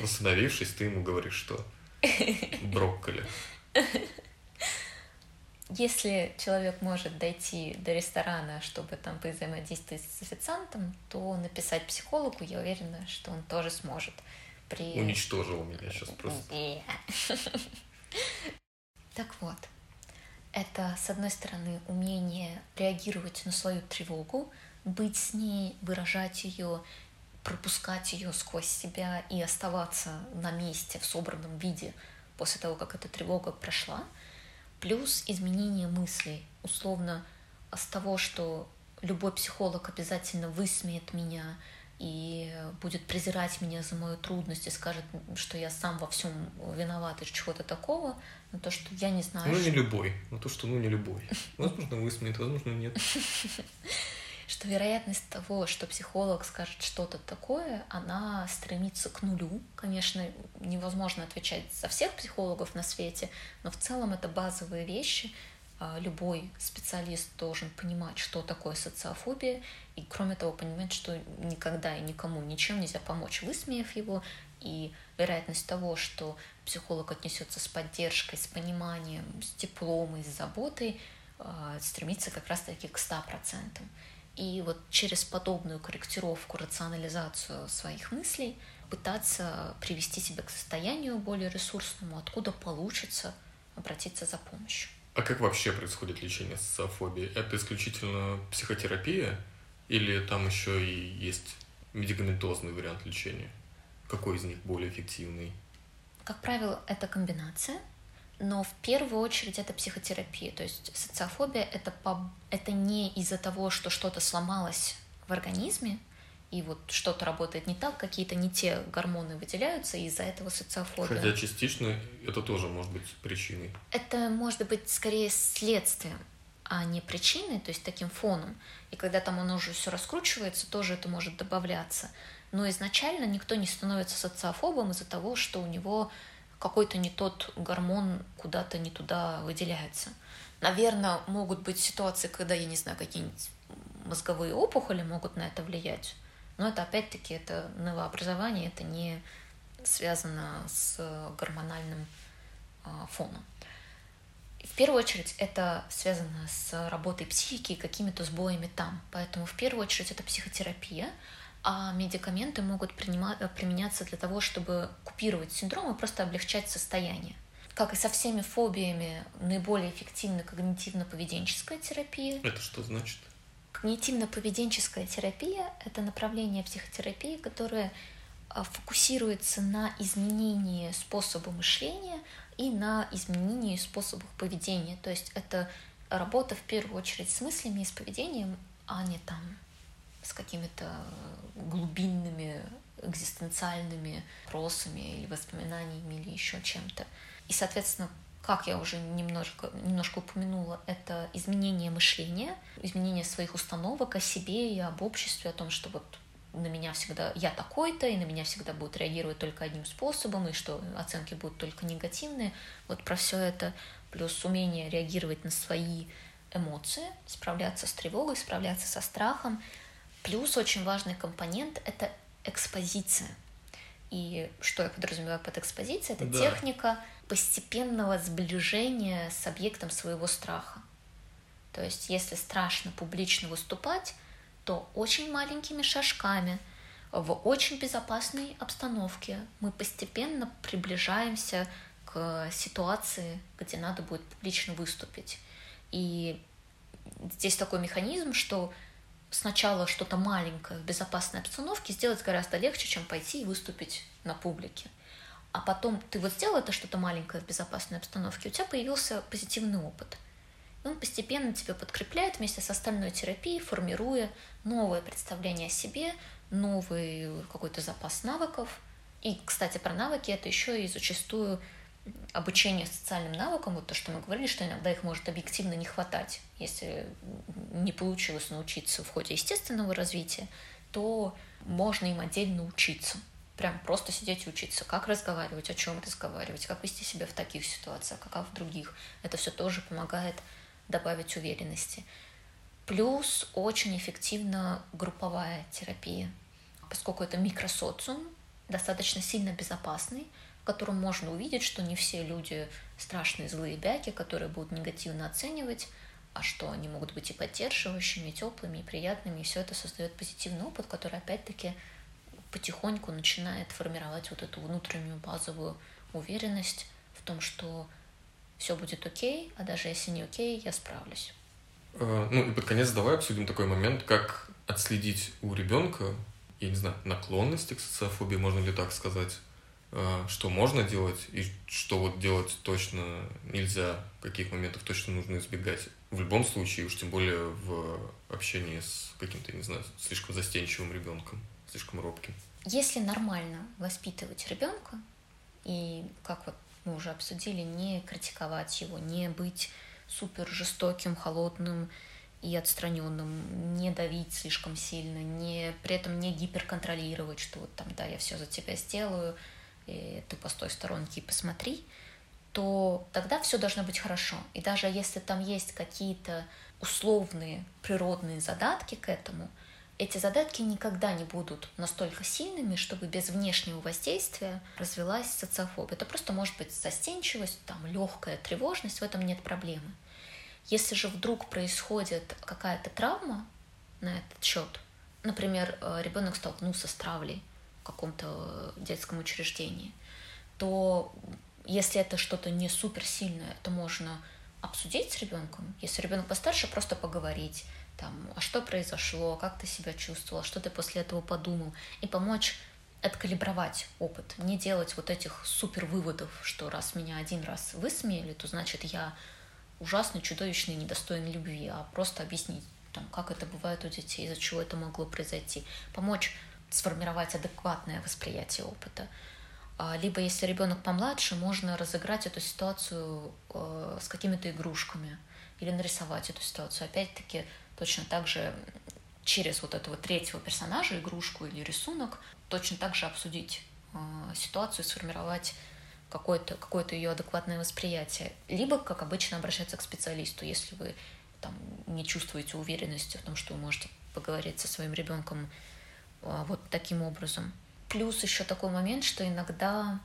восстановившись, ты ему говоришь, что брокколи. Если человек может дойти до ресторана, чтобы там взаимодействовать с официантом, то написать психологу, я уверена, что он тоже сможет. При... Уничтожил меня сейчас просто. Так вот, это, с одной стороны, умение реагировать на свою тревогу, быть с ней, выражать ее, пропускать ее сквозь себя и оставаться на месте в собранном виде после того, как эта тревога прошла – плюс изменение мыслей. Условно, с того, что любой психолог обязательно высмеет меня и будет презирать меня за мою трудность и скажет, что я сам во всем виноват и чего-то такого, но то, что я не знаю. Ну, не любой. Ну, то, что ну не любой. Возможно, высмеет, возможно, нет. что вероятность того, что психолог скажет что-то такое, она стремится к нулю. Конечно, невозможно отвечать за всех психологов на свете, но в целом это базовые вещи. А, любой специалист должен понимать, что такое социофобия, и кроме того понимать, что никогда и никому ничем нельзя помочь, высмеяв его, и вероятность того, что психолог отнесется с поддержкой, с пониманием, с теплом и с заботой, а, стремится как раз-таки к 100%. И вот через подобную корректировку, рационализацию своих мыслей пытаться привести себя к состоянию более ресурсному, откуда получится обратиться за помощью. А как вообще происходит лечение социофобии? Это исключительно психотерапия или там еще и есть медикаментозный вариант лечения? Какой из них более эффективный? Как правило, это комбинация – но в первую очередь это психотерапия. То есть социофобия это, по... это не из-за того, что что-то сломалось в организме, и вот что-то работает не так, какие-то не те гормоны выделяются, из-за этого социофобия. Хотя частично это тоже может быть причиной. Это может быть скорее следствием, а не причиной, то есть таким фоном. И когда там оно уже все раскручивается, тоже это может добавляться. Но изначально никто не становится социофобом из-за того, что у него какой-то не тот гормон куда-то не туда выделяется. Наверное, могут быть ситуации, когда, я не знаю, какие-нибудь мозговые опухоли могут на это влиять. Но это опять-таки это новообразование, это не связано с гормональным а, фоном. В первую очередь это связано с работой психики и какими-то сбоями там. Поэтому в первую очередь это психотерапия, а медикаменты могут э, применяться для того, чтобы купировать синдром и просто облегчать состояние. Как и со всеми фобиями, наиболее эффективна когнитивно-поведенческая терапия. Это что значит? Когнитивно-поведенческая терапия — это направление психотерапии, которое а, фокусируется на изменении способа мышления и на изменении способов поведения. То есть это работа в первую очередь с мыслями и с поведением, а не там с какими-то глубинными экзистенциальными вопросами или воспоминаниями или еще чем-то. И, соответственно, как я уже немножко, немножко упомянула, это изменение мышления, изменение своих установок о себе и об обществе, о том, что вот на меня всегда я такой-то, и на меня всегда будут реагировать только одним способом, и что оценки будут только негативные. Вот про все это, плюс умение реагировать на свои эмоции, справляться с тревогой, справляться со страхом, Плюс очень важный компонент — это экспозиция. И что я подразумеваю под экспозицией? Это Да. техника постепенного сближения с объектом своего страха. То есть, если страшно публично выступать, то очень маленькими шажками, в очень безопасной обстановке мы постепенно приближаемся к ситуации, где надо будет публично выступить. И здесь такой механизм, что сначала что-то маленькое в безопасной обстановке сделать гораздо легче, чем пойти и выступить на публике. А потом ты вот сделал это что-то маленькое в безопасной обстановке, у тебя появился позитивный опыт. И он постепенно тебя подкрепляет вместе с остальной терапией, формируя новое представление о себе, новый какой-то запас навыков. И, кстати, про навыки это еще и зачастую обучение социальным навыкам, вот то, что мы говорили, что иногда их может объективно не хватать. Если не получилось научиться в ходе естественного развития, то можно им отдельно учиться. Прям просто сидеть и учиться, как разговаривать, о чем разговаривать, как вести себя в таких ситуациях, как в других. Это все тоже помогает добавить уверенности. Плюс очень эффективна групповая терапия, поскольку это микросоциум, достаточно сильно безопасный, в котором можно увидеть, что не все люди страшные злые бяки, которые будут негативно оценивать, а что они могут быть и поддерживающими, и теплыми, и приятными, и все это создает позитивный опыт, который опять-таки потихоньку начинает формировать вот эту внутреннюю базовую уверенность в том, что все будет окей, а даже если не окей, я справлюсь. Э, Ну и под конец давай обсудим такой момент, как отследить у ребенка, я не знаю, наклонности к социофобии, можно ли так сказать, э, что можно делать и что вот делать точно нельзя, каких моментов точно нужно избегать. В любом случае, уж тем более в общении с каким-то, не знаю, слишком застенчивым ребенком, слишком робким. Если нормально воспитывать ребенка, и как вот мы уже обсудили, не критиковать его, не быть супер жестоким, холодным и отстраненным, не давить слишком сильно, не, при этом не гиперконтролировать, что вот там, да, я все за тебя сделаю, и ты постой в сторонке и посмотри, то тогда все должно быть хорошо. И даже если там есть какие-то условные природные задатки к этому, эти задатки никогда не будут настолько сильными, чтобы без внешнего воздействия развилась социофобия. Это просто может быть застенчивость, там легкая тревожность, в этом нет проблемы. Если же вдруг происходит какая-то травма на этот счет, например, ребенок столкнулся с травлей в каком-то детском учреждении, то если это что-то не суперсильное, то можно обсудить с ребенком. Если ребенок постарше, просто поговорить, там, а что произошло, как ты себя чувствовал, что ты после этого подумал, и помочь откалибровать опыт, не делать вот этих супер выводов, что раз меня один раз высмеяли, то значит я ужасный, чудовищный, недостойный любви, а просто объяснить, там, как это бывает у детей, из-за чего это могло произойти, помочь сформировать адекватное восприятие опыта. Либо, если ребенок помладше, можно разыграть эту ситуацию э, с какими-то игрушками или нарисовать эту ситуацию. Опять-таки, точно так же через вот этого третьего персонажа, игрушку или рисунок, точно так же обсудить э, ситуацию, сформировать какое-то какое ее адекватное восприятие. Либо, как обычно, обращаться к специалисту, если вы там, не чувствуете уверенности в том, что вы можете поговорить со своим ребенком э, вот таким образом. Плюс еще такой момент, что иногда,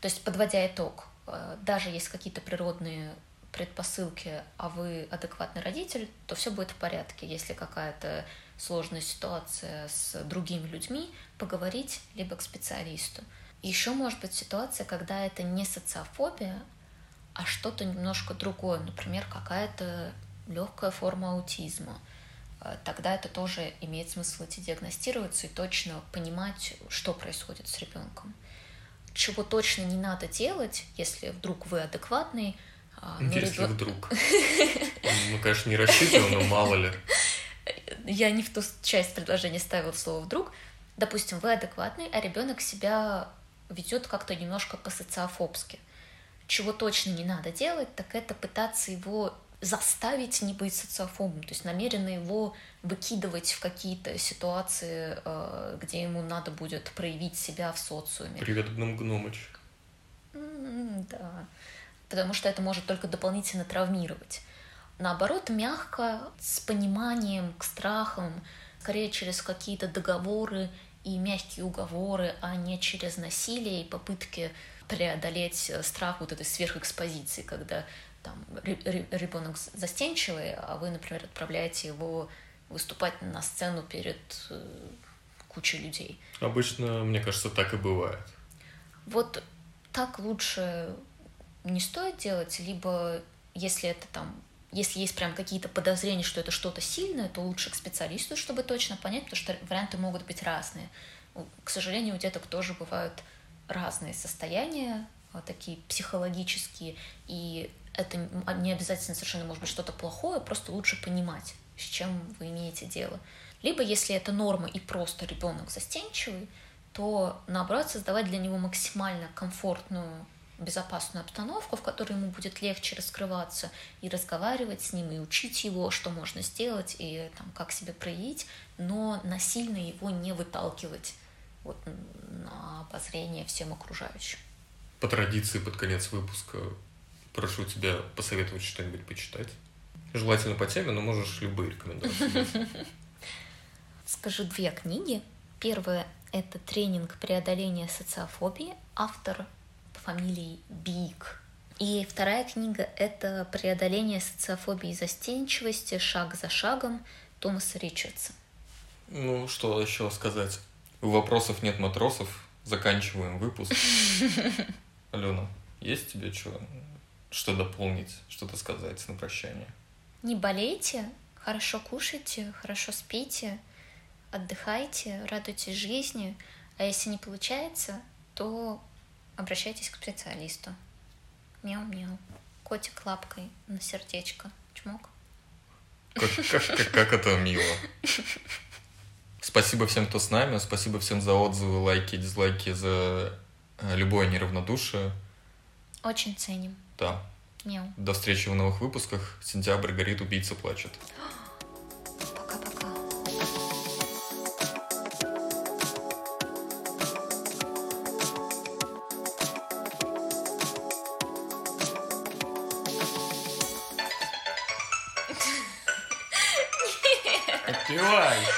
то есть подводя итог, даже есть какие-то природные предпосылки, а вы адекватный родитель, то все будет в порядке. Если какая-то сложная ситуация с другими людьми, поговорить либо к специалисту. Еще может быть ситуация, когда это не социофобия, а что-то немножко другое, например, какая-то легкая форма аутизма – тогда это тоже имеет смысл идти диагностироваться и точно понимать, что происходит с ребенком. Чего точно не надо делать, если вдруг вы адекватный. Если ребен... вдруг. Ну, конечно, не рассчитываю, но мало ли. Я не в ту часть предложения ставила слово вдруг. Допустим, вы адекватный, а ребенок себя ведет как-то немножко по-социофобски. Чего точно не надо делать, так это пытаться его заставить не быть социофобом, то есть намеренно его выкидывать в какие-то ситуации, э, где ему надо будет проявить себя в социуме. Привет, гном Гномыч. Да, потому что это может только дополнительно травмировать. Наоборот, мягко, с пониманием к страхам, скорее через какие-то договоры и мягкие уговоры, а не через насилие и попытки преодолеть страх вот этой сверхэкспозиции, когда там ребенок застенчивый, а вы, например, отправляете его выступать на сцену перед э, кучей людей. Обычно, мне кажется, так и бывает. Вот так лучше не стоит делать, либо если это там если есть прям какие-то подозрения, что это что-то сильное, то лучше к специалисту, чтобы точно понять, потому что варианты могут быть разные. К сожалению, у деток тоже бывают разные состояния, а, такие психологические, и это не обязательно совершенно может быть что-то плохое, просто лучше понимать, с чем вы имеете дело. Либо если это норма и просто ребенок застенчивый, то наоборот создавать для него максимально комфортную безопасную обстановку, в которой ему будет легче раскрываться и разговаривать с ним, и учить его, что можно сделать, и там, как себя проявить, но насильно его не выталкивать вот, на обозрение всем окружающим. По традиции, под конец выпуска прошу тебя посоветовать что-нибудь почитать. Желательно по теме, но можешь любые рекомендации. Скажу две книги. Первая — это тренинг преодоления социофобии. Автор фамилией Биг. И вторая книга — это «Преодоление социофобии и застенчивости. Шаг за шагом» Томаса Ричардса. Ну, что еще сказать? У вопросов нет матросов. Заканчиваем выпуск. Алена, есть тебе что, что дополнить, что-то сказать на прощание? Не болейте, хорошо кушайте, хорошо спите, отдыхайте, радуйтесь жизни. А если не получается, то обращайтесь к специалисту. Мяу-мяу. Котик лапкой на сердечко. Чмок. Как, как, как, как это мило. Спасибо всем, кто с нами. Спасибо всем за отзывы, лайки, дизлайки, за э, любое неравнодушие. Очень ценим. Да. Мяу. До встречи в новых выпусках. Сентябрь горит, убийца плачет. Отпевай. boa.